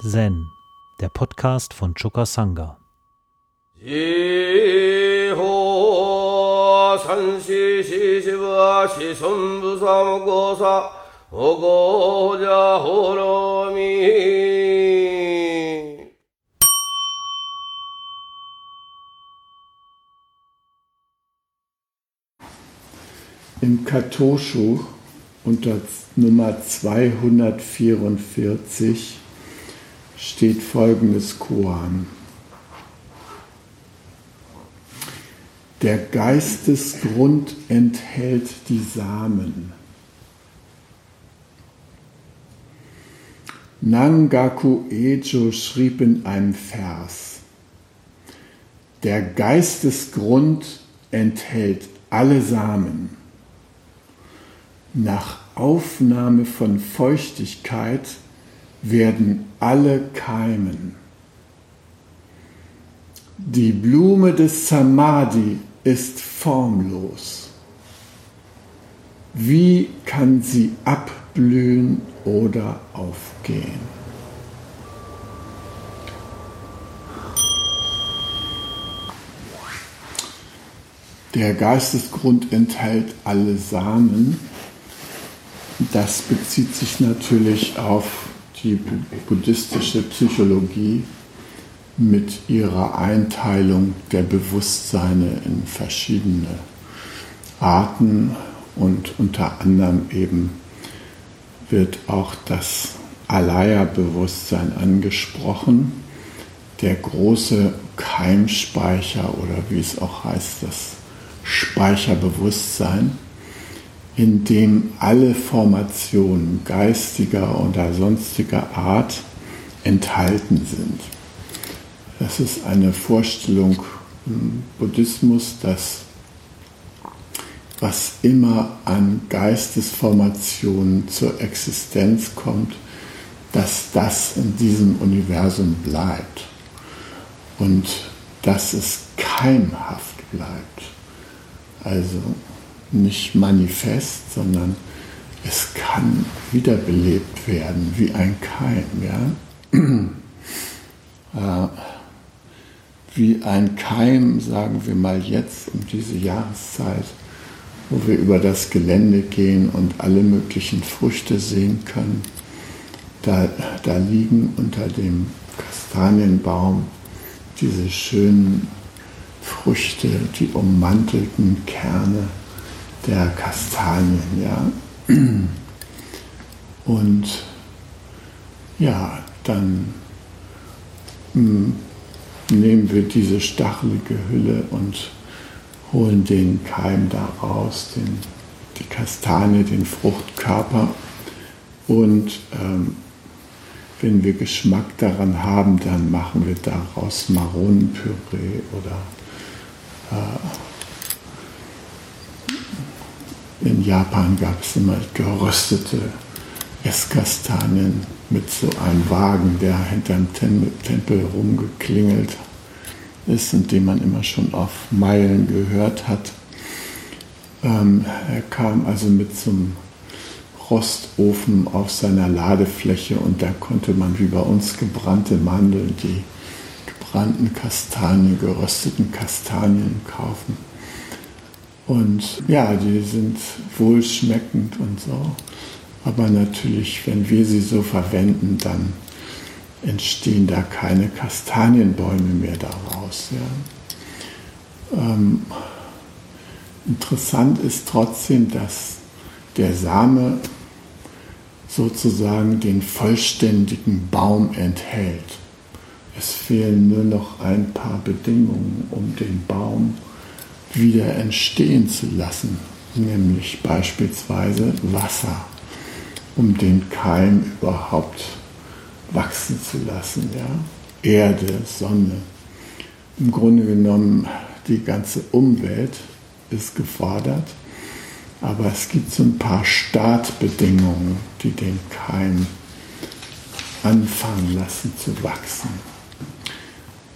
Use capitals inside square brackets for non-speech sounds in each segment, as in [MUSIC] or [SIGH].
Zen, der Podcast von Chukasanga. Im Katoshu unter Nummer 244 steht folgendes Koan. Der Geistesgrund enthält die Samen. Nangaku Ejo schrieb in einem Vers, der Geistesgrund enthält alle Samen. Nach Aufnahme von Feuchtigkeit werden alle keimen. Die Blume des Samadhi ist formlos. Wie kann sie abblühen oder aufgehen? Der Geistesgrund enthält alle Samen. Das bezieht sich natürlich auf die buddhistische Psychologie mit ihrer Einteilung der Bewusstseine in verschiedene Arten und unter anderem eben wird auch das Alaya-Bewusstsein angesprochen, der große Keimspeicher oder wie es auch heißt, das Speicherbewusstsein, in dem alle Formationen geistiger oder sonstiger Art enthalten sind. Das ist eine Vorstellung im Buddhismus, dass was immer an Geistesformationen zur Existenz kommt, dass das in diesem Universum bleibt und dass es keimhaft bleibt. Also nicht manifest, sondern es kann wiederbelebt werden wie ein Keim. Ja? [CLEARS THROAT] wie ein Keim, sagen wir mal jetzt um diese Jahreszeit, wo wir über das Gelände gehen und alle möglichen Früchte sehen können. Da, da liegen unter dem Kastanienbaum diese schönen Früchte, die ummantelten Kerne der Kastanien, ja. Und ja, dann hm, nehmen wir diese stachelige Hülle und holen den Keim da raus, den, die Kastanie, den Fruchtkörper. Und ähm, wenn wir Geschmack daran haben, dann machen wir daraus Maronenpüree oder äh, in Japan gab es immer geröstete Esskastanien mit so einem Wagen, der hinterm Tempel rumgeklingelt ist und den man immer schon auf Meilen gehört hat. Ähm, er kam also mit so einem Rostofen auf seiner Ladefläche und da konnte man wie bei uns gebrannte Mandeln, die gebrannten Kastanien, gerösteten Kastanien kaufen. Und ja, die sind wohlschmeckend und so. Aber natürlich, wenn wir sie so verwenden, dann entstehen da keine Kastanienbäume mehr daraus. Ja. Ähm, interessant ist trotzdem, dass der Same sozusagen den vollständigen Baum enthält. Es fehlen nur noch ein paar Bedingungen, um den Baum wieder entstehen zu lassen, nämlich beispielsweise Wasser um den Keim überhaupt wachsen zu lassen. Ja? Erde, Sonne. Im Grunde genommen die ganze Umwelt ist gefordert, aber es gibt so ein paar Startbedingungen, die den Keim anfangen lassen zu wachsen.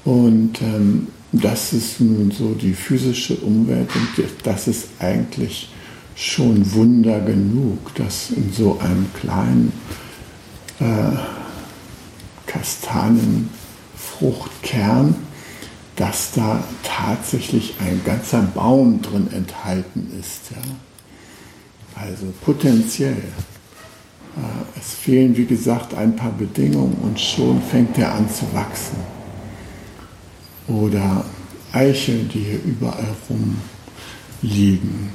Und ähm, das ist nun so die physische Umwelt und das ist eigentlich schon Wunder genug, dass in so einem kleinen äh, Kastanienfruchtkern, dass da tatsächlich ein ganzer Baum drin enthalten ist. Ja? Also potenziell. Äh, es fehlen, wie gesagt, ein paar Bedingungen und schon fängt er an zu wachsen. Oder Eicheln, die hier überall rumliegen,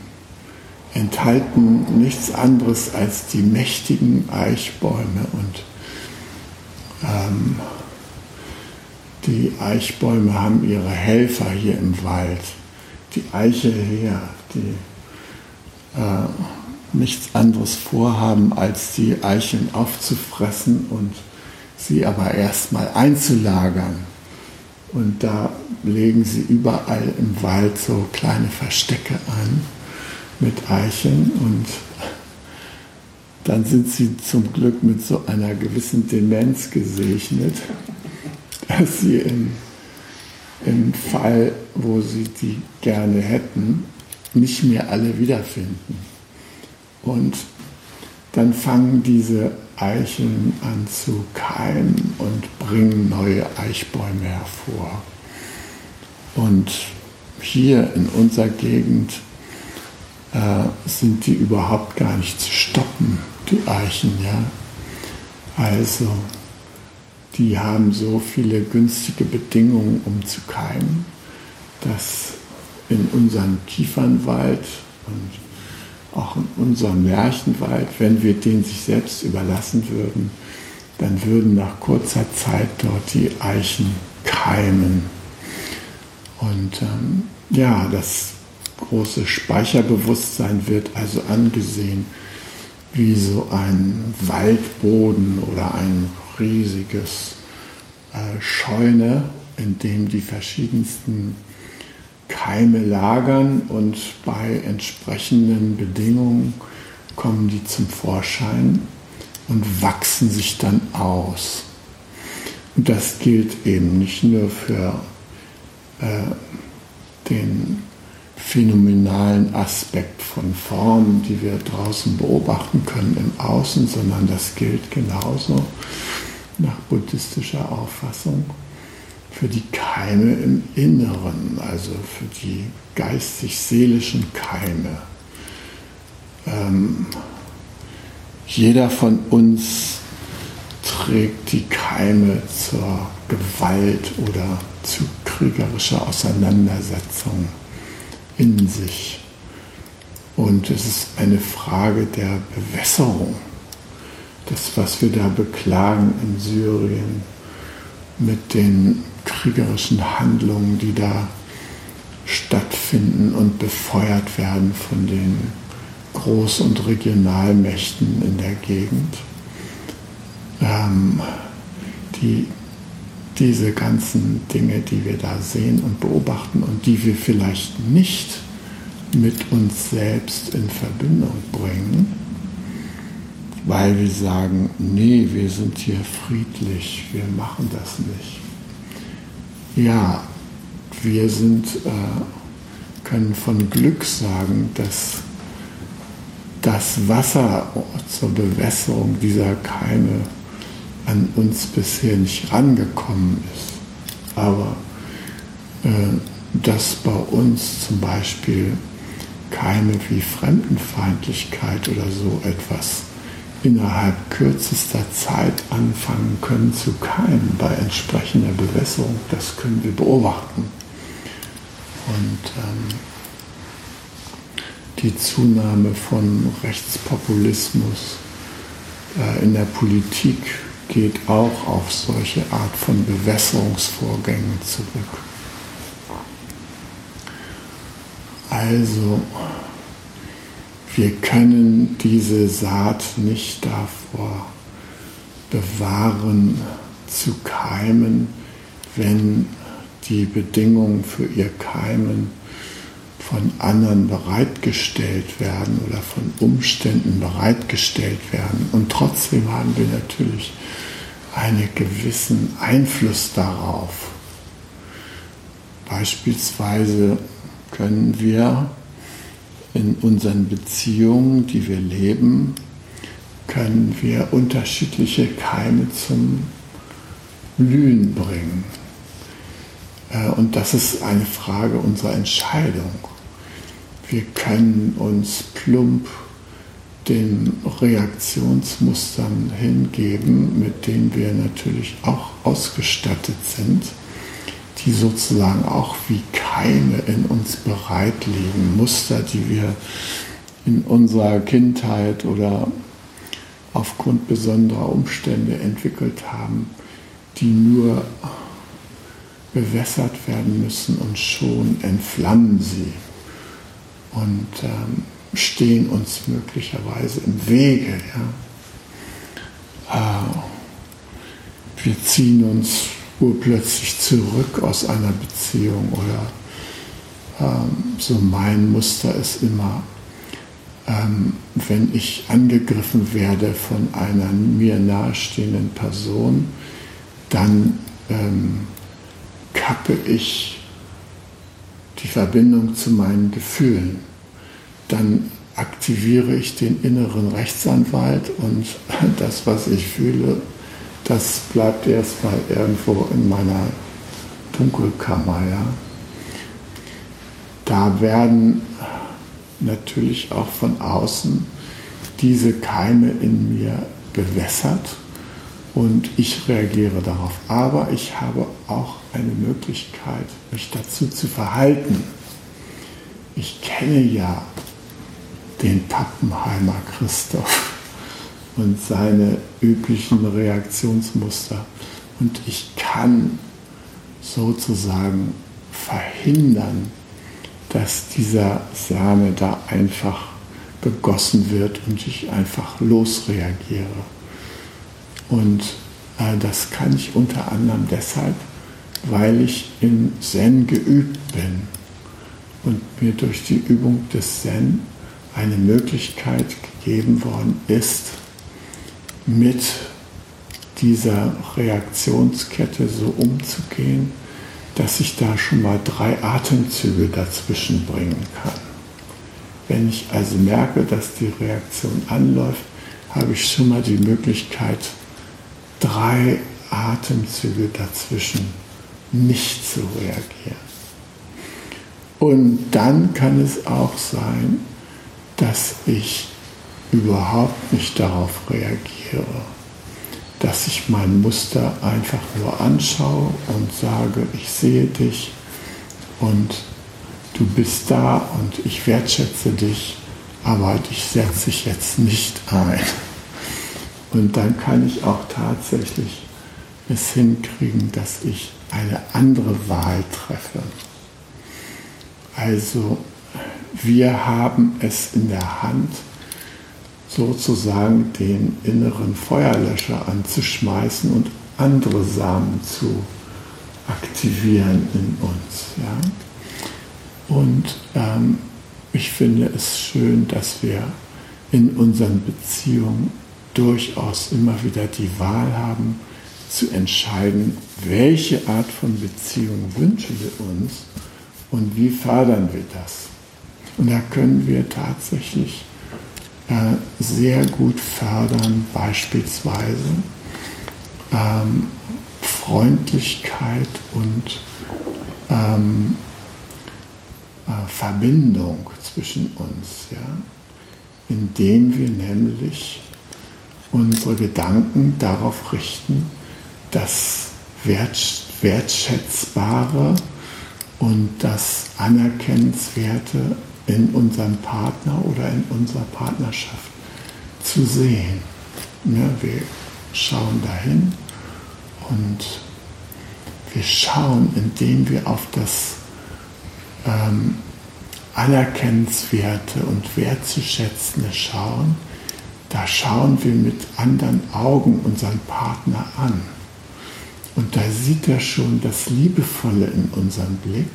enthalten nichts anderes als die mächtigen Eichbäume und ähm, die Eichbäume haben ihre Helfer hier im Wald. Die Eiche her, die äh, nichts anderes vorhaben, als die Eicheln aufzufressen und sie aber erstmal einzulagern. Und da legen sie überall im Wald so kleine Verstecke an mit Eicheln und dann sind sie zum Glück mit so einer gewissen Demenz gesegnet, [LAUGHS] dass sie im, im Fall, wo sie die gerne hätten, nicht mehr alle wiederfinden. Und dann fangen diese Eicheln an zu keimen und bringen neue Eichbäume hervor. Und hier in unserer Gegend äh, sind die überhaupt gar nicht zu stoppen, die Eichen, ja. Also, die haben so viele günstige Bedingungen, um zu keimen, dass in unserem Kiefernwald und auch in unserem Märchenwald, wenn wir den sich selbst überlassen würden, dann würden nach kurzer Zeit dort die Eichen keimen. Und ähm, ja, das große Speicherbewusstsein wird also angesehen wie so ein Waldboden oder ein riesiges äh, Scheune, in dem die verschiedensten Keime lagern und bei entsprechenden Bedingungen kommen die zum Vorschein und wachsen sich dann aus. Und das gilt eben nicht nur für äh, den phänomenalen Aspekt von Formen, die wir draußen beobachten können im Außen, sondern das gilt genauso nach buddhistischer Auffassung für die Keime im Inneren, also für die geistig-seelischen Keime. Ähm, jeder von uns trägt die Keime zur Gewalt oder zu kriegerischer Auseinandersetzung in sich. Und es ist eine Frage der Bewässerung. Das, was wir da beklagen in Syrien mit den kriegerischen Handlungen, die da stattfinden und befeuert werden von den Groß- und Regionalmächten in der Gegend. Ähm, die, diese ganzen Dinge, die wir da sehen und beobachten und die wir vielleicht nicht mit uns selbst in Verbindung bringen, weil wir sagen, nee, wir sind hier friedlich, wir machen das nicht. Ja, wir sind, äh, können von Glück sagen, dass das Wasser zur Bewässerung dieser Keime an uns bisher nicht rangekommen ist. Aber äh, dass bei uns zum Beispiel Keime wie Fremdenfeindlichkeit oder so etwas innerhalb kürzester Zeit anfangen können zu keimen bei entsprechender Bewässerung, das können wir beobachten. Und ähm, die Zunahme von Rechtspopulismus äh, in der Politik geht auch auf solche Art von Bewässerungsvorgängen zurück. Also, wir können diese Saat nicht davor bewahren zu keimen, wenn die Bedingungen für ihr Keimen von anderen bereitgestellt werden oder von Umständen bereitgestellt werden. Und trotzdem haben wir natürlich einen gewissen Einfluss darauf. Beispielsweise können wir in unseren Beziehungen, die wir leben, können wir unterschiedliche Keime zum Blühen bringen. Äh, und das ist eine Frage unserer Entscheidung. Wir können uns plump den Reaktionsmustern hingeben, mit denen wir natürlich auch ausgestattet sind, die sozusagen auch wie Keime in uns bereit liegen, Muster, die wir in unserer Kindheit oder aufgrund besonderer Umstände entwickelt haben, die nur bewässert werden müssen und schon entflammen sie und ähm, stehen uns möglicherweise im Wege. Ja? Äh, wir ziehen uns urplötzlich zurück aus einer Beziehung oder ähm, so mein Muster ist immer, ähm, wenn ich angegriffen werde von einer mir nahestehenden Person, dann ähm, kappe ich die Verbindung zu meinen Gefühlen. Dann aktiviere ich den inneren Rechtsanwalt und [LAUGHS] das, was ich fühle, das bleibt erstmal irgendwo in meiner Dunkelkammer. Ja. Da werden natürlich auch von außen diese Keime in mir bewässert und ich reagiere darauf. Aber ich habe auch eine Möglichkeit, mich dazu zu verhalten. Ich kenne ja den Pappenheimer Christoph und seine üblichen Reaktionsmuster und ich kann sozusagen verhindern, dass dieser Same da einfach begossen wird und ich einfach losreagiere. Und äh, das kann ich unter anderem deshalb, weil ich in Zen geübt bin und mir durch die Übung des Zen eine Möglichkeit gegeben worden ist, mit dieser Reaktionskette so umzugehen, dass ich da schon mal drei Atemzüge dazwischen bringen kann. Wenn ich also merke, dass die Reaktion anläuft, habe ich schon mal die Möglichkeit, drei Atemzüge dazwischen nicht zu reagieren. Und dann kann es auch sein, dass ich überhaupt nicht darauf reagiere, dass ich mein Muster einfach nur anschaue und sage, ich sehe dich und du bist da und ich wertschätze dich, aber dich setze ich jetzt nicht ein. Und dann kann ich auch tatsächlich es hinkriegen, dass ich eine andere Wahl treffe. Also wir haben es in der Hand, sozusagen den inneren Feuerlöscher anzuschmeißen und andere Samen zu aktivieren in uns. Ja? Und ähm, ich finde es schön, dass wir in unseren Beziehungen durchaus immer wieder die Wahl haben, zu entscheiden, welche Art von Beziehung wünschen wir uns und wie fördern wir das. Und da können wir tatsächlich sehr gut fördern, beispielsweise ähm, Freundlichkeit und ähm, äh, Verbindung zwischen uns, ja? indem wir nämlich unsere Gedanken darauf richten, das Wertschätzbare und das Anerkennenswerte in unserem Partner oder in unserer Partnerschaft zu sehen. Ja, wir schauen dahin und wir schauen, indem wir auf das ähm, Anerkennenswerte und Wertzuschätzende schauen, da schauen wir mit anderen Augen unseren Partner an. Und da sieht er schon das Liebevolle in unserem Blick.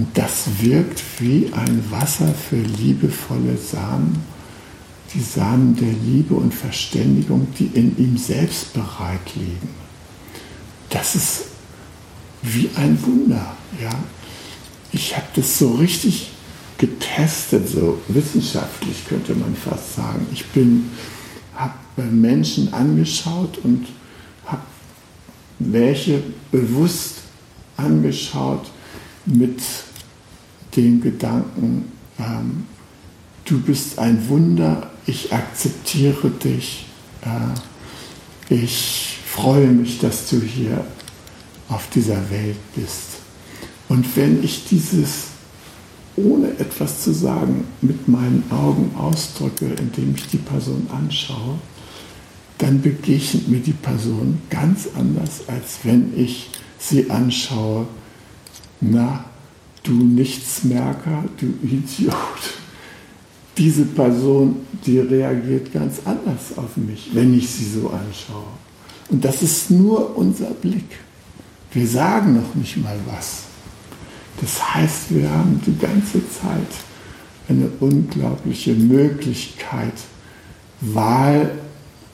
Und das wirkt wie ein Wasser für liebevolle Samen, die Samen der Liebe und Verständigung, die in ihm selbst bereit liegen. Das ist wie ein Wunder. Ja? Ich habe das so richtig getestet, so wissenschaftlich könnte man fast sagen. Ich habe Menschen angeschaut und habe welche bewusst angeschaut mit dem Gedanken, ähm, du bist ein Wunder, ich akzeptiere dich, äh, ich freue mich, dass du hier auf dieser Welt bist. Und wenn ich dieses ohne etwas zu sagen mit meinen Augen ausdrücke, indem ich die Person anschaue, dann begegnet mir die Person ganz anders, als wenn ich sie anschaue. Na, du Nichtsmerker, du Idiot. Diese Person, die reagiert ganz anders auf mich, wenn ich sie so anschaue. Und das ist nur unser Blick. Wir sagen noch nicht mal was. Das heißt, wir haben die ganze Zeit eine unglaubliche Möglichkeit, Wahl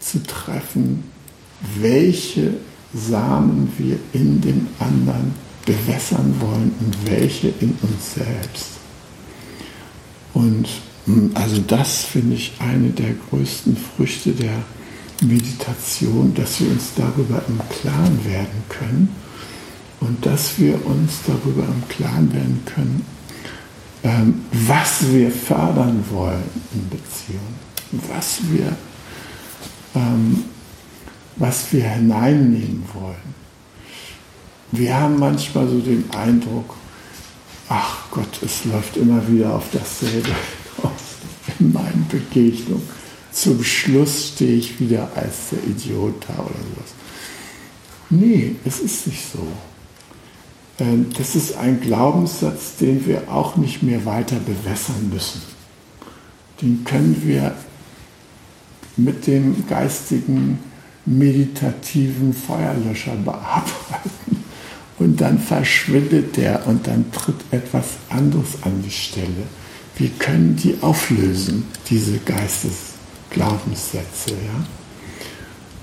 zu treffen, welche Samen wir in dem anderen bewässern wollen und welche in uns selbst. Und hm, also das finde ich eine der größten Früchte der Meditation, dass wir uns darüber im Klaren werden können und dass wir uns darüber im Klaren werden können, ähm, was wir fördern wollen in Beziehungen, was wir, ähm, was wir hineinnehmen wollen. Wir haben manchmal so den Eindruck, ach Gott, es läuft immer wieder auf dasselbe in meinen Begegnungen. Zum Schluss stehe ich wieder als der Idiot da oder sowas. Nee, es ist nicht so. Ähm, das ist ein Glaubenssatz, den wir auch nicht mehr weiter bewässern müssen. Den können wir mit dem geistigen, meditativen Feuerlöscher bearbeiten. Und dann verschwindet der und dann tritt etwas anderes an die Stelle. Wir können die auflösen, diese Geistesglaubenssätze. Ja?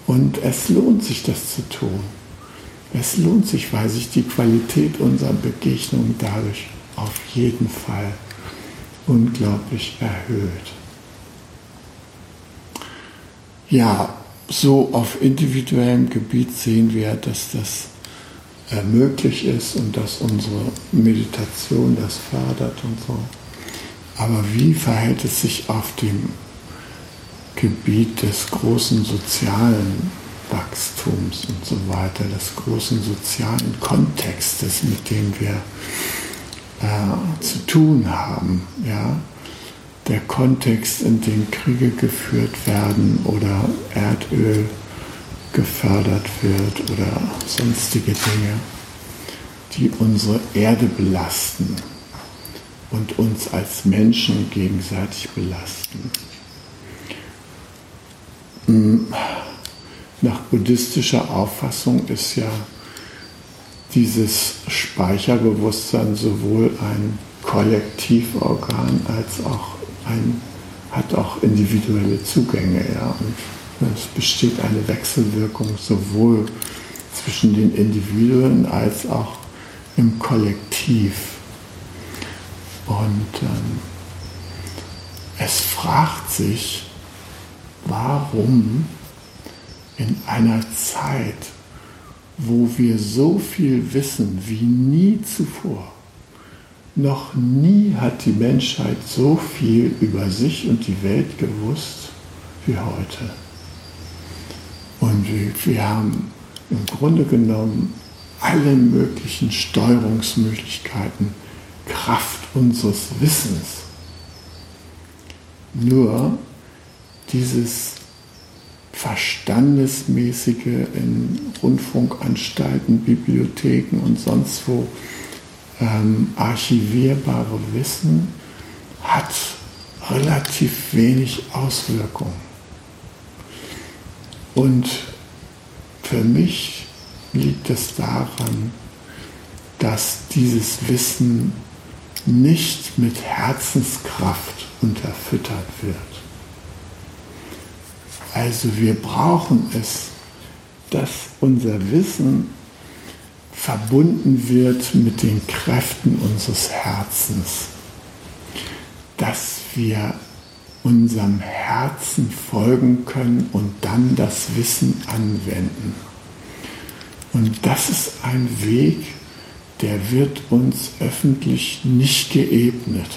Und es lohnt sich, das zu tun. Es lohnt sich, weil sich die Qualität unserer Begegnung dadurch auf jeden Fall unglaublich erhöht. Ja, so auf individuellem Gebiet sehen wir, dass das möglich ist und dass unsere Meditation das fördert und so. Aber wie verhält es sich auf dem Gebiet des großen sozialen Wachstums und so weiter, des großen sozialen Kontextes, mit dem wir äh, zu tun haben. Ja? Der Kontext, in dem Kriege geführt werden oder Erdöl gefördert wird oder sonstige Dinge, die unsere Erde belasten und uns als Menschen gegenseitig belasten. Hm nach buddhistischer Auffassung ist ja dieses Speicherbewusstsein sowohl ein Kollektivorgan als auch ein, hat auch individuelle Zugänge. Ja. Und es besteht eine Wechselwirkung sowohl zwischen den Individuen als auch im Kollektiv. Und ähm, es fragt sich, warum in einer Zeit, wo wir so viel wissen wie nie zuvor. Noch nie hat die Menschheit so viel über sich und die Welt gewusst wie heute. Und wir haben im Grunde genommen alle möglichen Steuerungsmöglichkeiten, Kraft unseres Wissens. Nur dieses verstandesmäßige in Rundfunkanstalten, Bibliotheken und sonst wo ähm, archivierbare Wissen hat relativ wenig Auswirkung. Und für mich liegt es daran, dass dieses Wissen nicht mit Herzenskraft unterfüttert wird. Also wir brauchen es, dass unser Wissen verbunden wird mit den Kräften unseres Herzens, dass wir unserem Herzen folgen können und dann das Wissen anwenden. Und das ist ein Weg, der wird uns öffentlich nicht geebnet.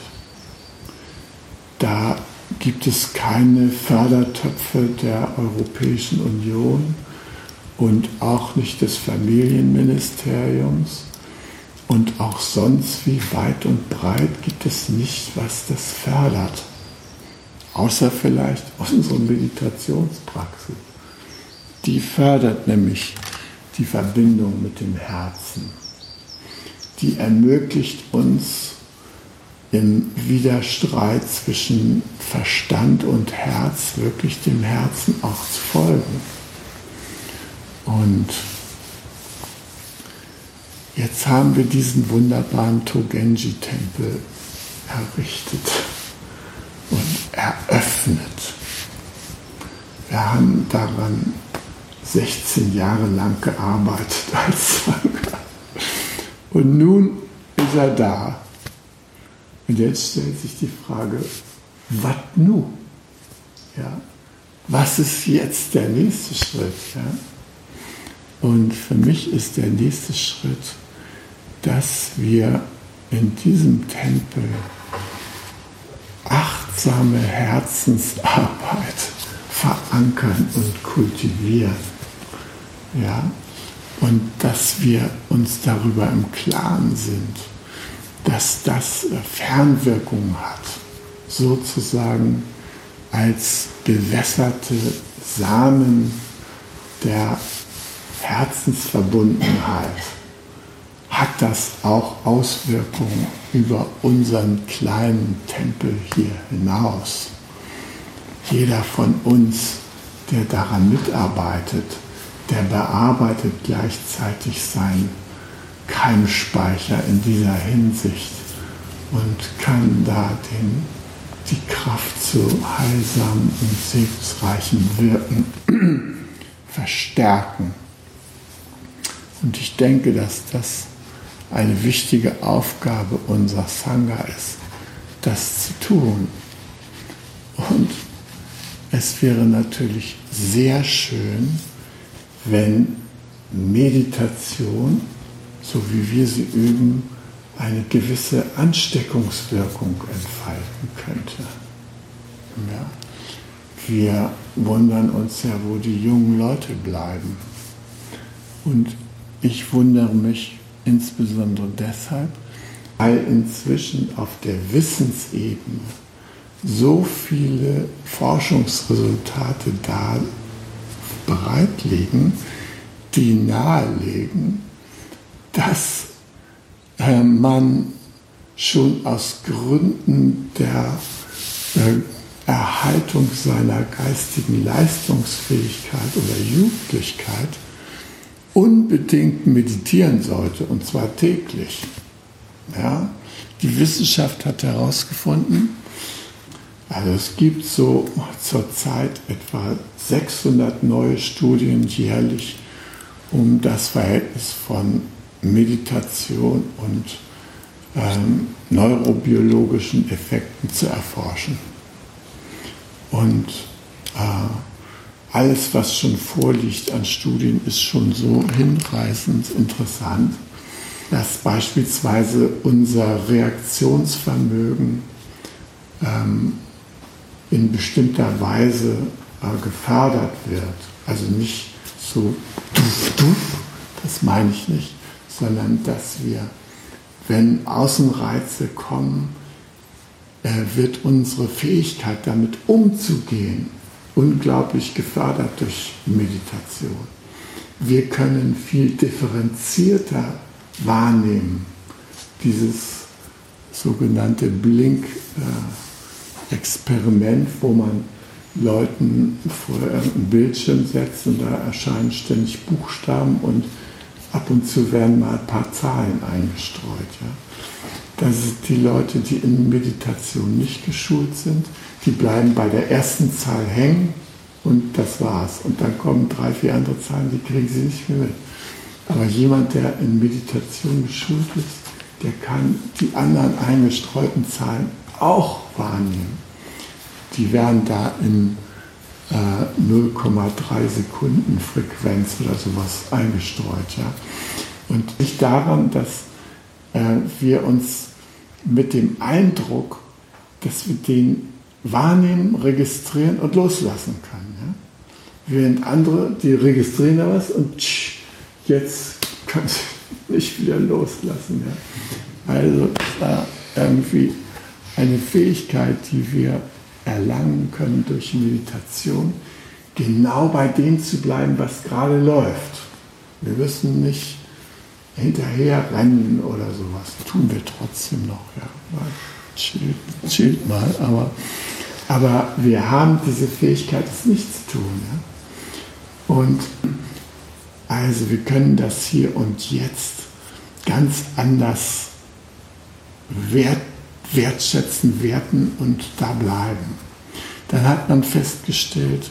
Da gibt es keine Fördertöpfe der Europäischen Union und auch nicht des Familienministeriums. Und auch sonst, wie weit und breit, gibt es nicht, was das fördert. Außer vielleicht unsere Meditationspraxis. Die fördert nämlich die Verbindung mit dem Herzen. Die ermöglicht uns im Widerstreit zwischen Verstand und Herz wirklich dem Herzen auch zu folgen. Und jetzt haben wir diesen wunderbaren Togenji-Tempel errichtet eröffnet. Wir haben daran 16 Jahre lang gearbeitet als Sangha. Und nun ist er da. Und jetzt stellt sich die Frage, was nun? Ja? Was ist jetzt der nächste Schritt? Ja? Und für mich ist der nächste Schritt, dass wir in diesem Tempel achtsame Herzensarbeit verankern und kultivieren. Ja? Und dass wir uns darüber im Klaren sind, dass das Fernwirkung hat, sozusagen als bewässerte Samen der Herzensverbundenheit hat das auch Auswirkungen über unseren kleinen Tempel hier hinaus. Jeder von uns, der daran mitarbeitet, der bearbeitet gleichzeitig seinen Keimspeicher in dieser Hinsicht und kann da den, die Kraft zu heilsamen und segensreichen Wirken [CLEARS THROAT] verstärken. Und ich denke, dass das eine wichtige Aufgabe unserer Sangha ist, das zu tun. Und es wäre natürlich sehr schön, wenn Meditation, so wie wir sie üben, eine gewisse Ansteckungswirkung entfalten könnte. Ja? Wir wundern uns ja, wo die jungen Leute bleiben. Und ich wundere mich insbesondere deshalb, weil inzwischen auf der Wissensebene so viele Forschungsresultate da bereit liegen, die nahelegen, dass äh, man schon aus Gründen der äh, Erhaltung seiner geistigen Leistungsfähigkeit oder Jugendlichkeit unbedingt meditieren sollte, und zwar täglich. Ja? Die Wissenschaft hat herausgefunden, also es gibt so zurzeit etwa 600 neue Studien jährlich, um das Verhältnis von Meditation und ähm, neurobiologischen Effekten zu erforschen. Und äh, alles, was schon vorliegt an Studien, ist schon so hinreißend interessant, dass beispielsweise unser Reaktionsvermögen ähm, in bestimmter Weise äh, gefördert wird. Also nicht so duf, duf, das meine ich nicht, sondern dass wir, wenn Außenreize kommen, äh, wird unsere Fähigkeit damit umzugehen unglaublich gefördert durch Meditation. Wir können viel differenzierter wahrnehmen, dieses sogenannte Blink-Experiment, wo man Leuten vor einen Bildschirm setzt und da erscheinen ständig Buchstaben und ab und zu werden mal ein paar Zahlen eingestreut. Ja. Das sind die Leute, die in Meditation nicht geschult sind, die bleiben bei der ersten Zahl hängen und das war's. Und dann kommen drei, vier andere Zahlen, die kriegen sie nicht mehr mit. Aber jemand, der in Meditation geschult ist, der kann die anderen eingestreuten Zahlen auch wahrnehmen. Die werden da in äh, 0,3 Sekunden Frequenz oder sowas eingestreut. Ja? Und nicht daran, dass äh, wir uns mit dem Eindruck, dass wir den wahrnehmen, registrieren und loslassen können. Ja? Während andere, die registrieren da was und tsch, jetzt können sie [LAUGHS] nicht wieder loslassen. Ja? Also äh, irgendwie eine Fähigkeit, die wir erlangen können durch Meditation, genau bei dem zu bleiben, was gerade läuft. Wir müssen nicht hinterher rennen oder sowas. Tun wir trotzdem noch. Ja. Chillt, chillt mal, aber, aber wir haben diese Fähigkeit, es nicht zu tun. Ja. Und also wir können das hier und jetzt ganz anders wert, wertschätzen, werten und da bleiben. Dann hat man festgestellt,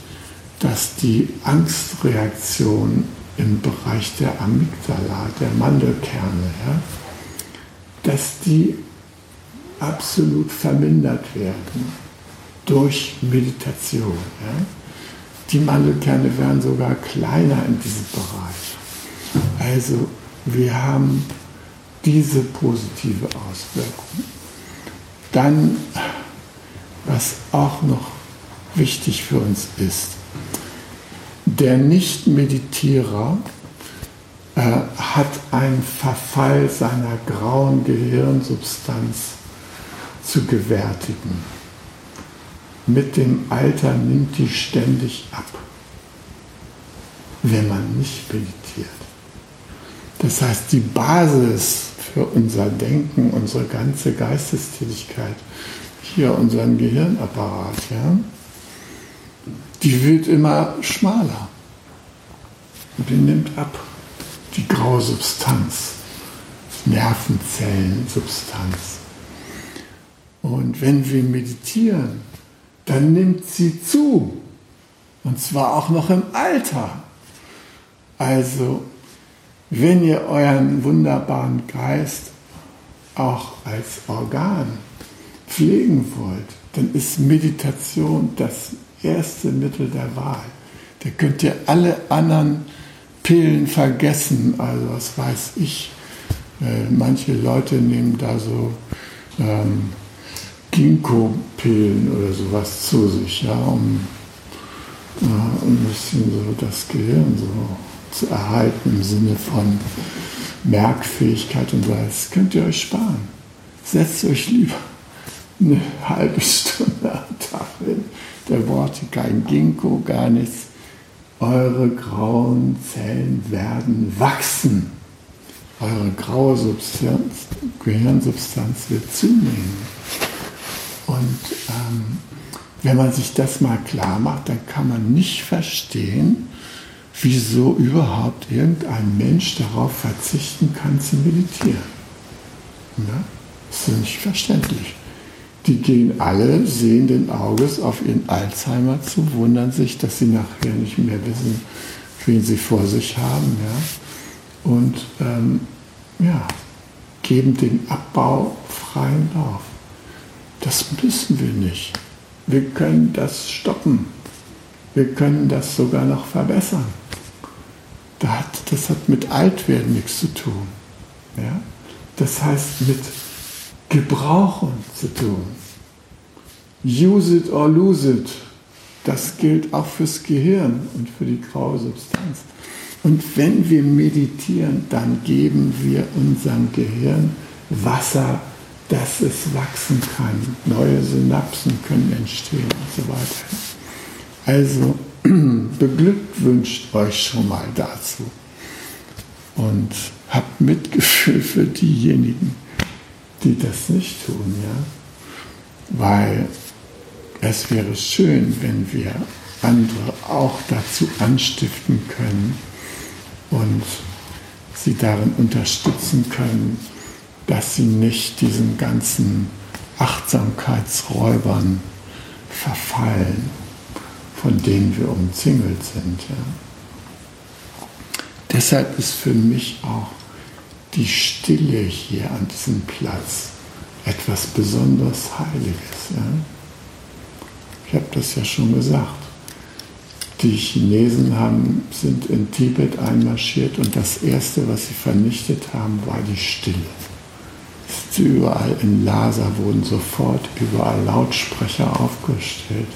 dass die Angstreaktion im Bereich der Amygdala, der Mandelkerne, ja, dass die absolut vermindert werden durch Meditation. Ja. Die Mandelkerne werden sogar kleiner in diesem Bereich. Also wir haben diese positive Auswirkung. Dann, was auch noch wichtig für uns ist, der Nicht-Meditierer äh, hat einen Verfall seiner grauen Gehirnsubstanz zu gewärtigen. Mit dem Alter nimmt die ständig ab, wenn man nicht meditiert. Das heißt, die Basis für unser Denken, unsere ganze Geistestätigkeit, hier unseren Gehirnapparat, ja, die wird immer schmaler. Und die nimmt ab. Die graue Substanz, Nervenzellensubstanz. Und wenn wir meditieren, dann nimmt sie zu. Und zwar auch noch im Alter. Also, wenn ihr euren wunderbaren Geist auch als Organ pflegen wollt, dann ist Meditation das erste Mittel der Wahl. Da könnt ihr alle anderen Pillen vergessen. Also was weiß ich. Äh, manche Leute nehmen da so ähm, Ginkgo-Pillen oder sowas zu sich, ja, um äh, ein bisschen so das Gehirn so zu erhalten im Sinne von Merkfähigkeit und so. Das könnt ihr euch sparen. Setzt euch lieber eine halbe Stunde am Tag hin der Worte, kein Ginkgo, gar nichts. Eure grauen Zellen werden wachsen. Eure graue Substanz, Gehirnsubstanz wird zunehmen. Und ähm, wenn man sich das mal klar macht, dann kann man nicht verstehen, wieso überhaupt irgendein Mensch darauf verzichten kann zu meditieren. Ja? Das ist nicht verständlich die gehen alle sehenden Auges auf ihren Alzheimer zu, wundern sich, dass sie nachher nicht mehr wissen, wen sie vor sich haben. Ja? Und ähm, ja, geben den Abbau freien Lauf. Das müssen wir nicht. Wir können das stoppen. Wir können das sogar noch verbessern. Das hat mit Altwerden nichts zu tun. Ja? Das heißt mit gebrauchen zu tun. Use it or lose it. Das gilt auch fürs Gehirn und für die graue Substanz. Und wenn wir meditieren, dann geben wir unserem Gehirn Wasser, dass es wachsen kann. Neue Synapsen können entstehen und so weiter. Also [CLEARS THROAT] beglückwünscht euch schon mal dazu und habt Mitgefühl für diejenigen, die das nicht tun, ja? Weil es wäre schön, wenn wir andere auch dazu anstiften können und sie darin unterstützen können, dass sie nicht diesen ganzen Achtsamkeitsräubern verfallen, von denen wir umzingelt sind. Ja. Deshalb ist für mich auch die Stille hier an diesem Platz etwas besonders Heiliges. Ja? Ich habe das ja schon gesagt. die Chinesen haben, sind in Tibet einmarschiert und das Erste, was sie vernichtet haben, war die Stille. Überall in Lhasa wurden sofort überall Lautsprecher aufgestellt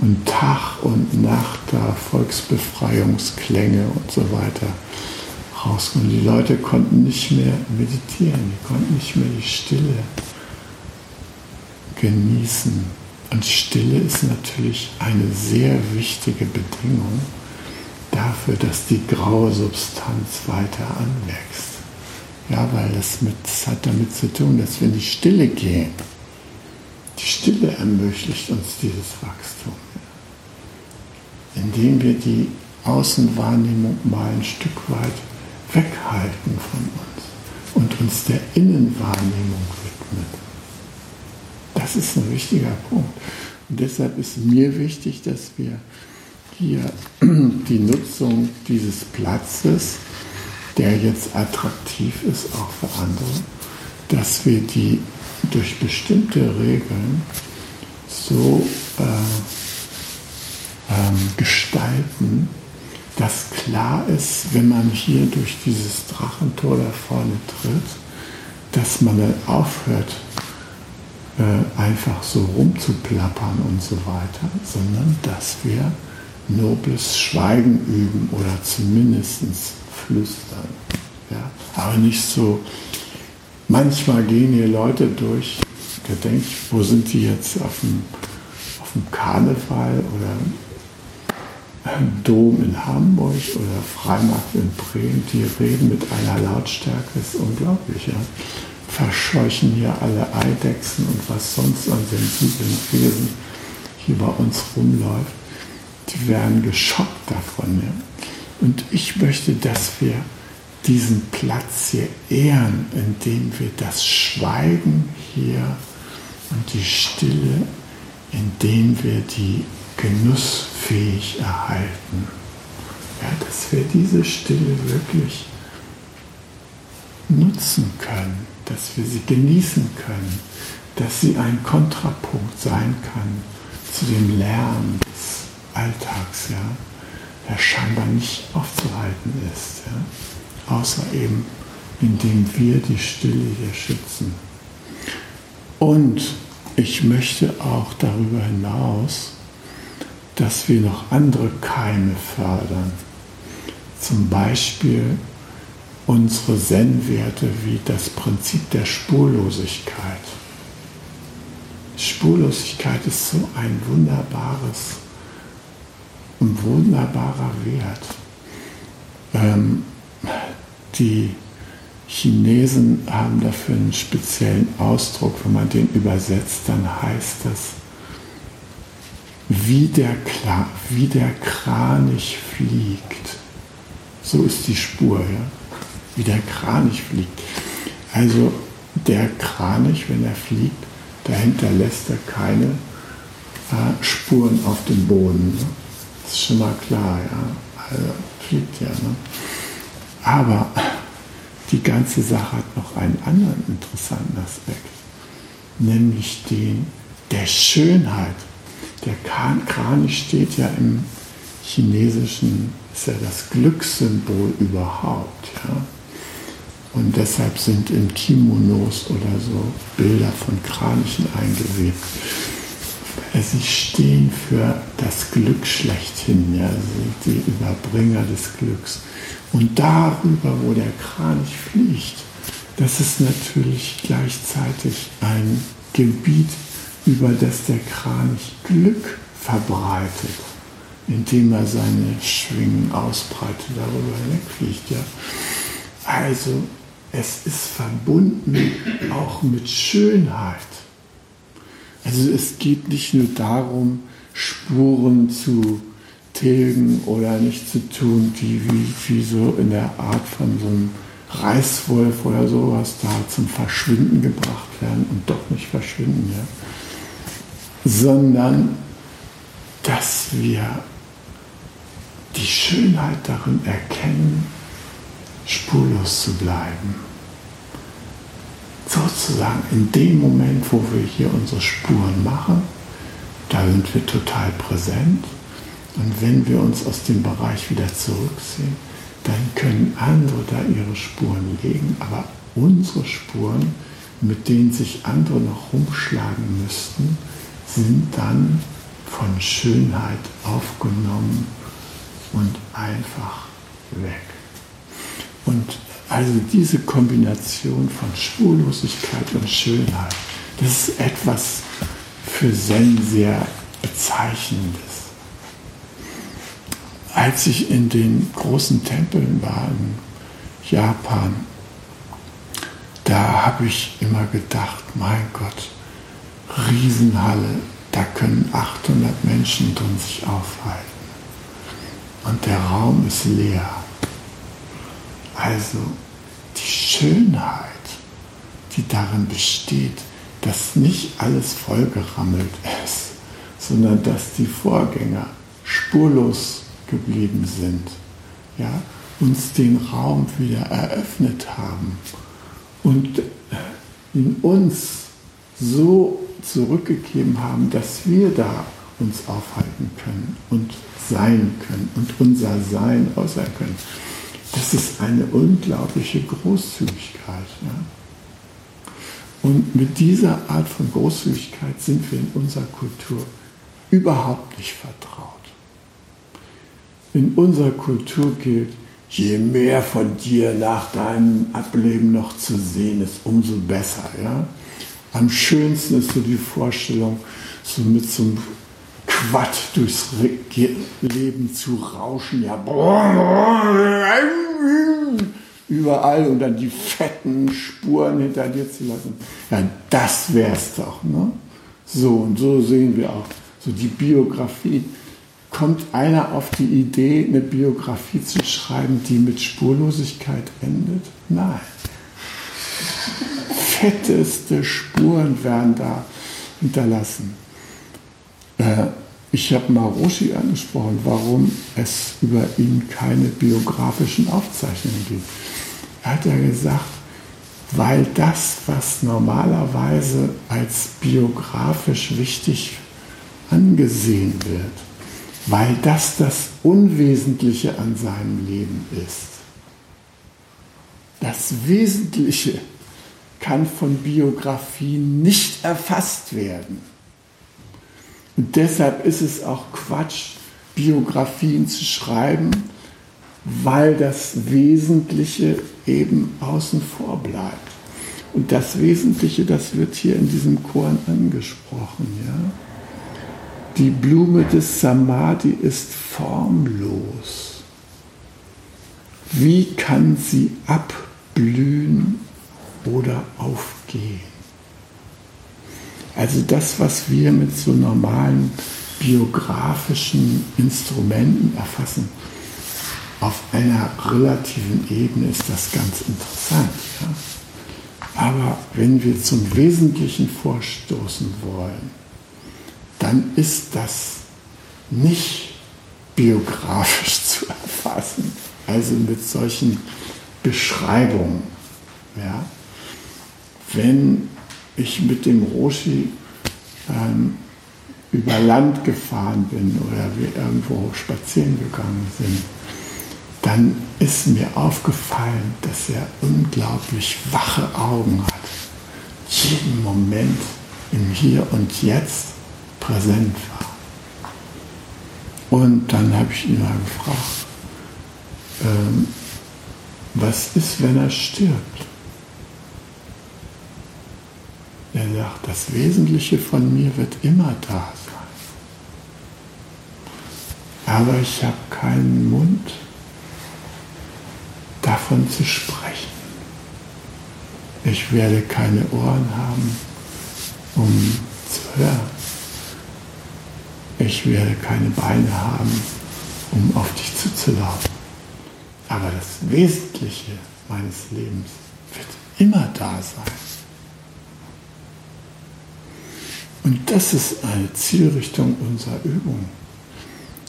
und Tag und Nacht da Volksbefreiungsklänge und so weiter rauskommen. Die Leute konnten nicht mehr meditieren, die konnten nicht mehr die Stille genießen. Und Stille ist natürlich eine sehr wichtige Bedingung dafür, dass die graue Substanz weiter anwächst. Ja, weil das, mit, das hat damit zu tun, dass wir in die Stille gehen. Die Stille ermöglicht uns dieses Wachstum. Indem wir die Außenwahrnehmung mal ein Stück weit weghalten von uns und uns der Innenwahrnehmung widmen. Das ist ein wichtiger Punkt. Und deshalb ist mir wichtig, dass wir hier [CLEARS THROAT] die Nutzung dieses Platzes, der jetzt attraktiv ist auch für andere, dass wir die durch bestimmte Regeln so äh, ähm, gestalten, dass klar ist, wenn man hier durch dieses Drachentor da vorne tritt, dass man dann aufhört, äh, einfach so rumzuplappern und so weiter, sondern dass wir nobles Schweigen üben oder zumindest flüstern. Ja? Aber nicht so, manchmal gehen hier Leute durch, da denke ich, wo sind die jetzt auf dem, auf dem Karneval oder Dom in Hamburg oder Freimarkt in Bremen, die reden mit einer Lautstärke, das ist unglaublich. Ja. Verscheuchen hier alle Eidechsen und was sonst an sensiblen Wesen hier bei uns rumläuft. Die werden geschockt davon. Ja. Und ich möchte, dass wir diesen Platz hier ehren, indem wir das Schweigen hier und die Stille, indem wir die genussfähig erhalten. Ja, dass wir diese Stille wirklich nutzen können, dass wir sie genießen können, dass sie ein Kontrapunkt sein kann zu dem Lärm des Alltags, ja, der scheinbar nicht aufzuhalten ist, ja, außer eben indem wir die Stille hier schützen. Und ich möchte auch darüber hinaus dass wir noch andere Keime fördern. Zum Beispiel unsere Zen-Werte wie das Prinzip der Spurlosigkeit. Spurlosigkeit ist so ein wunderbares und wunderbarer Wert. Ähm, die Chinesen haben dafür einen speziellen Ausdruck. Wenn man den übersetzt, dann heißt das wie der, Kla wie der Kranich fliegt. So ist die Spur, ja? wie der Kranich fliegt. Also der Kranich, wenn er fliegt, dahinter lässt er keine äh, Spuren auf dem Boden. Ne? Das ist schon mal klar, ja. Also fliegt ja. Ne? Aber die ganze Sache hat noch einen anderen interessanten Aspekt, nämlich den der Schönheit der Kranich steht ja im Chinesischen, ist ja das Glückssymbol überhaupt. Ja? Und deshalb sind in Kimonos oder so Bilder von Kranichen eingewebt. Sie stehen für das Glück schlechthin, ja, sind die Überbringer des Glücks. Und darüber, wo der Kranich fliegt, das ist natürlich gleichzeitig ein Gebiet über das der Kranich Glück verbreitet, indem er seine Schwingen ausbreitet, darüber hinwegfliegt. Ja. Also es ist verbunden auch mit Schönheit. Also es geht nicht nur darum, Spuren zu tilgen oder nicht zu tun, die wie, wie so in der Art von so einem Reißwolf oder sowas da zum Verschwinden gebracht werden und doch nicht verschwinden. Ja sondern dass wir die Schönheit darin erkennen, spurlos zu bleiben. Sozusagen in dem Moment, wo wir hier unsere Spuren machen, da sind wir total präsent Und wenn wir uns aus dem Bereich wieder zurückziehen, dann können andere da ihre Spuren legen, aber unsere Spuren, mit denen sich andere noch rumschlagen müssten, sind dann von Schönheit aufgenommen und einfach weg. Und also diese Kombination von Spurlosigkeit und Schönheit, das ist etwas für Zen sehr Bezeichnendes. Als ich in den großen Tempeln war in Japan, da habe ich immer gedacht, mein Gott, Riesenhalle, da können 800 Menschen drin sich aufhalten. Und der Raum ist leer. Also die Schönheit, die darin besteht, dass nicht alles vollgerammelt ist, sondern dass die Vorgänger spurlos geblieben sind, ja, uns den Raum wieder eröffnet haben und in uns so zurückgegeben haben, dass wir da uns aufhalten können und sein können und unser Sein äußern können. Das ist eine unglaubliche Großzügigkeit. Ja? Und mit dieser Art von Großzügigkeit sind wir in unserer Kultur überhaupt nicht vertraut. In unserer Kultur gilt, je mehr von dir nach deinem Ableben noch zu sehen ist, umso besser. Ja? Am schönsten ist so die Vorstellung, so mit so einem Quad durchs Leben zu rauschen, ja, [LAUGHS] überall und dann die fetten Spuren hinter dir zu lassen. Ja, das wär's doch, ne? So, und so sehen wir auch so die Biografie. Kommt einer auf die Idee, eine Biografie zu schreiben, die mit Spurlosigkeit endet? Nein. [LAUGHS] Fetteste Spuren werden da hinterlassen. Äh, ich habe Maroshi angesprochen, warum es über ihn keine biografischen Aufzeichnungen gibt. Er hat ja gesagt, weil das, was normalerweise als biografisch wichtig angesehen wird, weil das das Unwesentliche an seinem Leben ist. Das Wesentliche kann von Biografien nicht erfasst werden. Und deshalb ist es auch Quatsch, Biografien zu schreiben, weil das Wesentliche eben außen vor bleibt. Und das Wesentliche, das wird hier in diesem Korn angesprochen. Ja? Die Blume des Samadhi ist formlos. Wie kann sie abblühen oder aufgehen? Also das, was wir mit so normalen biografischen Instrumenten erfassen, auf einer relativen Ebene ist das ganz interessant. Ja? Aber wenn wir zum Wesentlichen vorstoßen wollen, dann ist das nicht biografisch [LAUGHS] zu erfassen, also mit solchen Beschreibungen. Ja? Wenn ich mit dem Roshi ähm, über Land gefahren bin oder wir irgendwo spazieren gegangen sind, dann ist mir aufgefallen, dass er unglaublich wache Augen hat. Jeden Moment im Hier und Jetzt präsent war. Und dann habe ich ihn mal gefragt, ähm, was ist, wenn er stirbt? Er sagt, das Wesentliche von mir wird immer da sein. Aber ich habe keinen Mund davon zu sprechen. Ich werde keine Ohren haben, um zu hören. Ich werde keine Beine haben, um auf dich zuzulaufen. Aber das Wesentliche meines Lebens wird immer da sein. Und das ist eine Zielrichtung unserer Übung.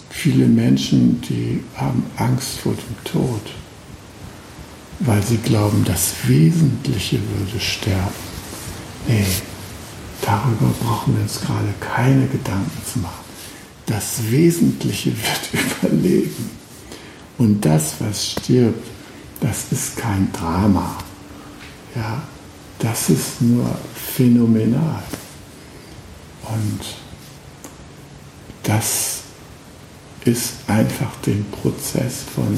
Viele Menschen, die haben Angst vor dem Tod, weil sie glauben, das Wesentliche würde sterben. Nee, darüber brauchen wir uns gerade keine Gedanken zu machen. das Wesentliche wird [LAUGHS] überleben. Und das, was stirbt, das ist kein Drama. Ja, das ist nur phänomenal. Und das ist einfach dem Prozess von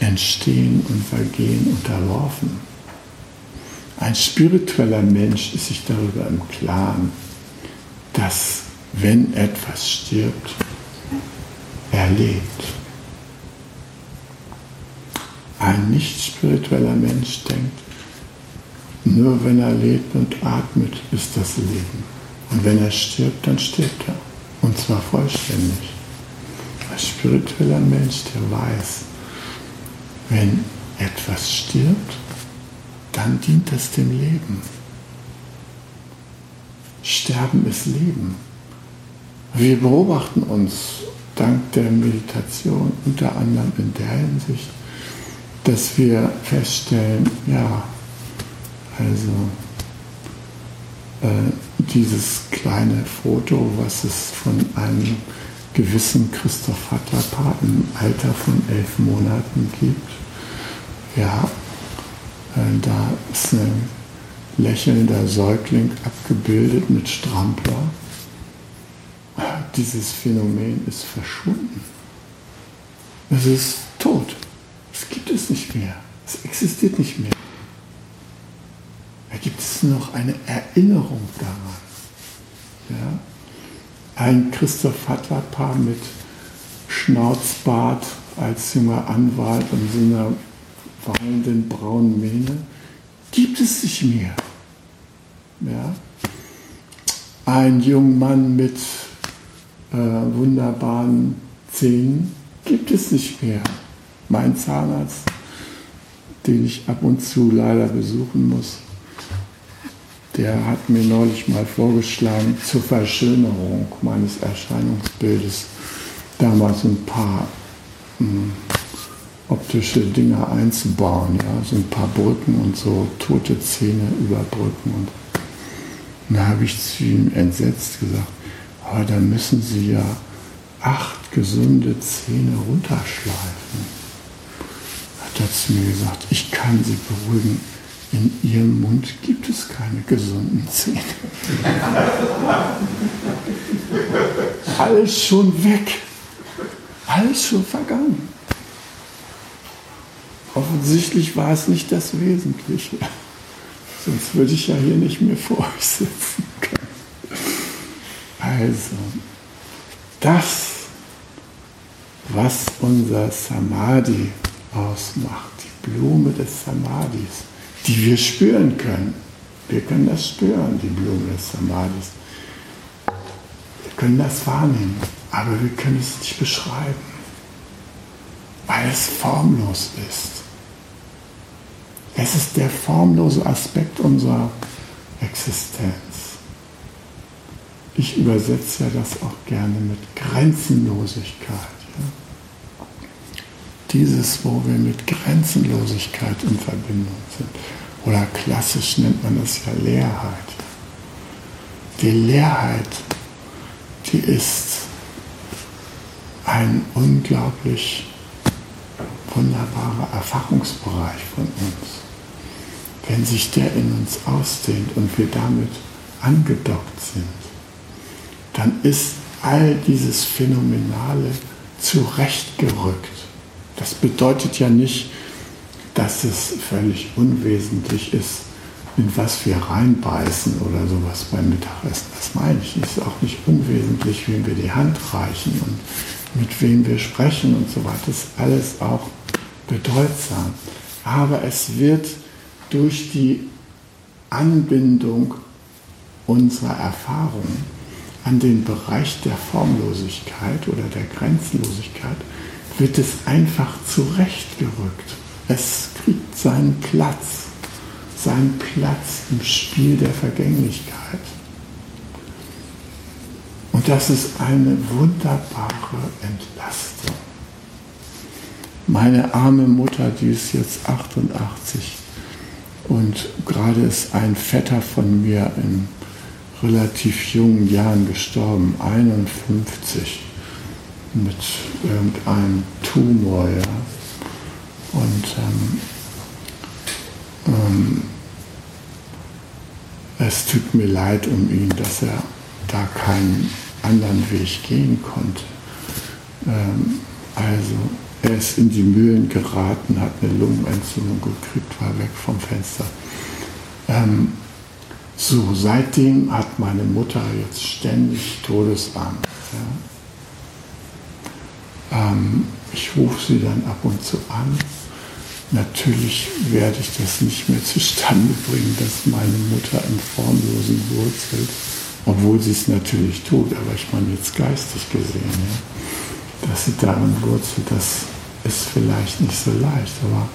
Entstehen und Vergehen unterworfen. Ein spiritueller Mensch ist sich darüber im Klaren, dass wenn etwas stirbt, er lebt. Ein nicht spiritueller Mensch denkt, nur wenn er lebt und atmet, ist das Leben. Und wenn er stirbt, dann stirbt er. Und zwar vollständig. Ein spiritueller Mensch, der weiß, wenn etwas stirbt, dann dient es dem Leben. Sterben ist Leben. Wir beobachten uns dank der Meditation unter anderem in der Hinsicht, dass wir feststellen, ja, also äh, dieses kleine Foto, was es von einem gewissen Christoph Hatterpaar im Alter von elf Monaten gibt. Ja, äh, da ist ein lächelnder Säugling abgebildet mit Strampler. Dieses Phänomen ist verschwunden. Es ist tot. Es gibt es nicht mehr. Es existiert nicht mehr. Gibt es noch eine Erinnerung daran. Ja? Ein Christoph Hattler-Paar mit Schnauzbart als junger Anwalt und so einer weinenden braunen Mähne gibt es nicht mehr. Ja? Ein junger Mann mit äh, wunderbaren Zähnen gibt es nicht mehr. Mein Zahnarzt, den ich ab und zu leider besuchen muss, der hat mir neulich mal vorgeschlagen, zur Verschönerung meines Erscheinungsbildes damals ein paar mh, hm, optische Dinge einzubauen, ja, so ein paar Brücken und so tote Zähne überbrücken. Und, und da habe ich zu ihm entsetzt gesagt, aber da müssen Sie ja acht gesunde Zähne runterschleifen. Hat er zu mir gesagt, ich kann Sie beruhigen, in ihrem Mund gibt es keine gesunden Zähne. Alles schon weg. Alles schon vergangen. Offensichtlich war es nicht das Wesentliche. Sonst würde ich ja hier nicht mehr vor euch sitzen können. Also, das, was unser Samadhi ausmacht, die Blume des Samadhis, die wir spüren können. Wir können das spüren, die Blume des Samadhis. Wir können das wahrnehmen, aber wir können es nicht beschreiben, weil es formlos ist. Es ist der formlose Aspekt unserer Existenz. Ich übersetze ja das auch gerne mit Grenzenlosigkeit. Ja? Dieses, wo wir mit Grenzenlosigkeit in Verbindung sind. Oder klassisch nennt man das ja Leerheit. Die Leerheit, die ist ein unglaublich wunderbarer Erfahrungsbereich von uns. Wenn sich der in uns ausdehnt und wir damit angedockt sind, dann ist all dieses Phänomenale zurechtgerückt. Das bedeutet ja nicht, dass es völlig unwesentlich ist, in was wir reinbeißen oder sowas beim Mittagessen. Das meine ich. Es ist auch nicht unwesentlich, wem wir die Hand reichen und mit wem wir sprechen und so weiter. Das ist alles auch bedeutsam. Aber es wird durch die Anbindung unserer Erfahrung an den Bereich der Formlosigkeit oder der Grenzenlosigkeit, wird es einfach zurechtgerückt. Es kriegt seinen Platz, seinen Platz im Spiel der Vergänglichkeit. Und das ist eine wunderbare Entlastung. Meine arme Mutter, die ist jetzt 88 und gerade ist ein Vetter von mir im relativ jungen Jahren gestorben, 51, mit irgendeinem Tumor. Ja. Und ähm, ähm, es tut mir leid um ihn, dass er da keinen anderen Weg gehen konnte. Ähm, also er ist in die Mühlen geraten, hat eine Lungenentzündung gekriegt, war weg vom Fenster. Ähm, so, seitdem hat meine Mutter jetzt ständig Todesangst. Ja. Ähm, ich rufe sie dann ab und zu an. Natürlich werde ich das nicht mehr zustande bringen, dass meine Mutter im Formlosen wurzelt, obwohl sie es natürlich tut, aber ich meine jetzt geistig gesehen. Ja dass sie darin wurzelt, das ist vielleicht nicht so leicht, aber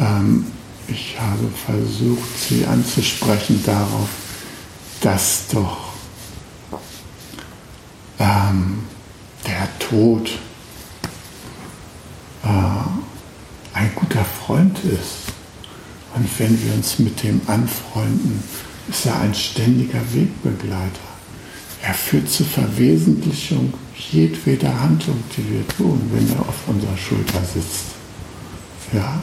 ähm, ich habe versucht, sie anzusprechen darauf, dass doch ähm, der Tod äh, ein guter Freund ist. Und wenn wir uns mit dem anfreunden, ist er ein ständiger Wegbegleiter. Er führt zur Verwesentlichung jedweder Handlung, die wir tun, wenn er auf unserer Schulter sitzt. Ja,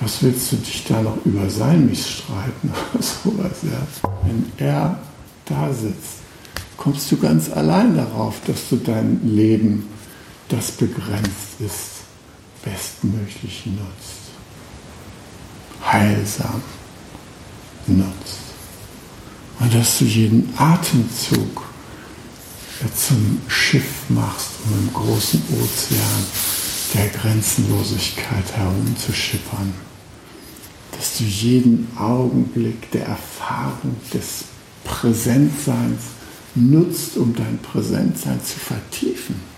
was willst du dich da noch über sein streiten [LAUGHS] oder sowas, ja? Wenn er da sitzt, kommst du ganz allein darauf, dass du dein Leben, das begrenzt ist, bestmöglich nutzt. Heilsam nutzt. Und dass du jeden Atemzug zum Schiff machst, um im großen Ozean der Grenzenlosigkeit herumzuschippern. Dass du jeden Augenblick der Erfahrung des Präsentseins nutzt, um dein Präsentsein zu vertiefen,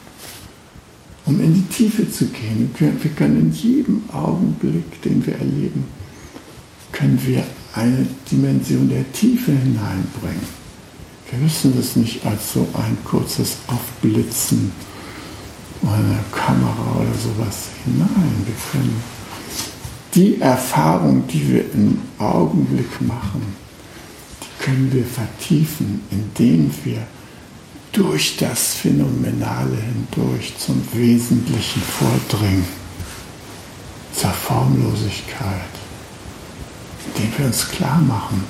um in die Tiefe zu gehen. Wir können in jedem Augenblick, den wir erleben, können wir eine Dimension der Tiefe hineinbringen. Wir müssen das nicht als so ein kurzes Aufblitzen einer Kamera oder sowas hinein. Wir können die Erfahrung, die wir im Augenblick machen, die können wir vertiefen, indem wir durch das Phänomenale hindurch zum Wesentlichen vordringen, zur Formlosigkeit, indem wir uns klar machen,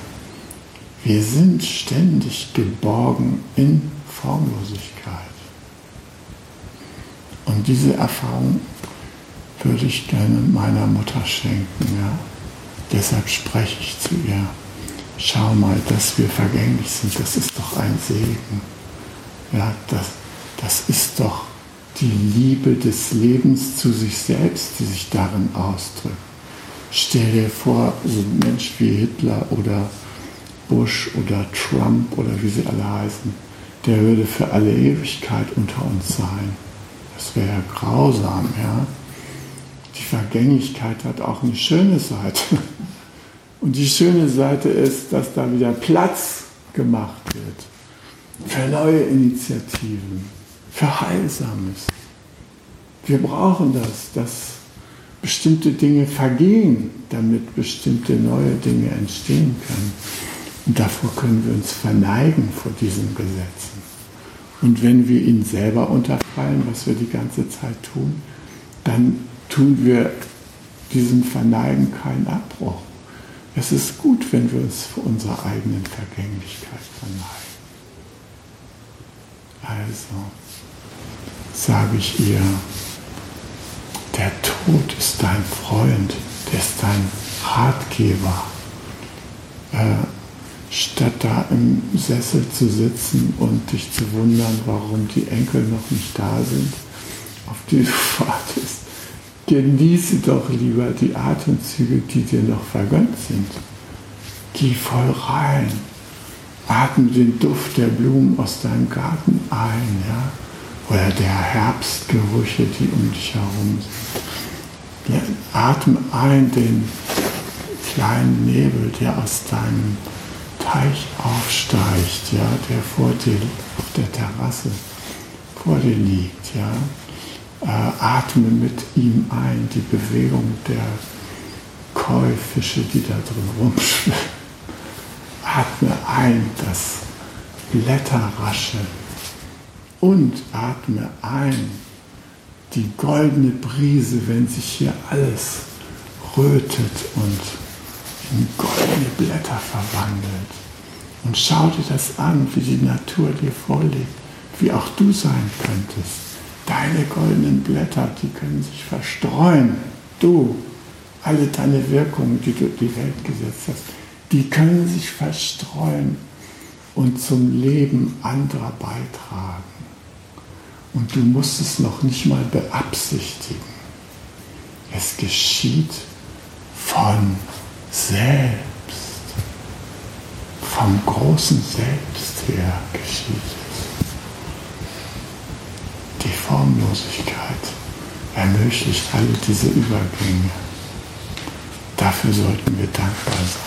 wir sind ständig geborgen in Formlosigkeit. Und diese Erfahrung würde ich gerne meiner Mutter schenken. Ja? Deshalb spreche ich zu ihr. Schau mal, dass wir vergänglich sind, das ist doch ein Segen. Ja, das, das ist doch die Liebe des Lebens zu sich selbst, die sich darin ausdrückt. Stell dir vor, so ein Mensch wie Hitler oder Bush oder Trump oder wie sie alle heißen, der würde für alle Ewigkeit unter uns sein. Das wäre ja grausam, ja. Die Vergänglichkeit hat auch eine schöne Seite. Und die schöne Seite ist, dass da wieder Platz gemacht wird für neue Initiativen, für Heilsames. Wir brauchen das, dass bestimmte Dinge vergehen, damit bestimmte neue Dinge entstehen können. Und davor können wir uns verneigen vor diesen Gesetzen. Und wenn wir ihn selber unterfallen, was wir die ganze Zeit tun, dann tun wir diesem Verneigen keinen Abbruch. Es ist gut, wenn wir uns vor unserer eigenen Vergänglichkeit verneigen. Also sage ich ihr, der Tod ist dein Freund, der ist dein Ratgeber. Äh, statt da im Sessel zu sitzen und dich zu wundern, warum die Enkel noch nicht da sind, auf die du [LAUGHS] wartest. Genieße doch lieber die Atemzüge, die dir noch vergönnt sind. Geh voll rein. Atme den Duft der Blumen aus deinem Garten ein, ja? Oder der Herbstgerüche, die um dich herum sind. Ja, atme ein den kleinen Nebel, der aus deinem Teich aufsteigt, ja, der vor dir auf der Terrasse vor dir liegt, ja. Äh, atme mit ihm ein die Bewegung der Käufische, die da drin rumschwimmen. Atme ein das Blätterrascheln und atme ein die goldene Brise, wenn sich hier alles rötet und in goldene Blätter verwandelt. Und schau dir das an, wie die Natur dir vorlegt, wie auch du sein könntest. Deine goldenen Blätter, die können sich verstreuen. Du, alle deine Wirkungen, die du in die Welt gesetzt hast, die können sich verstreuen und zum Leben anderer beitragen. Und du musst es noch nicht mal beabsichtigen. Es geschieht von selbst. Vom großen Selbst her geschieht es. Die Formlosigkeit ermöglicht alle diese Übergänge. Dafür sollten wir dankbar sein.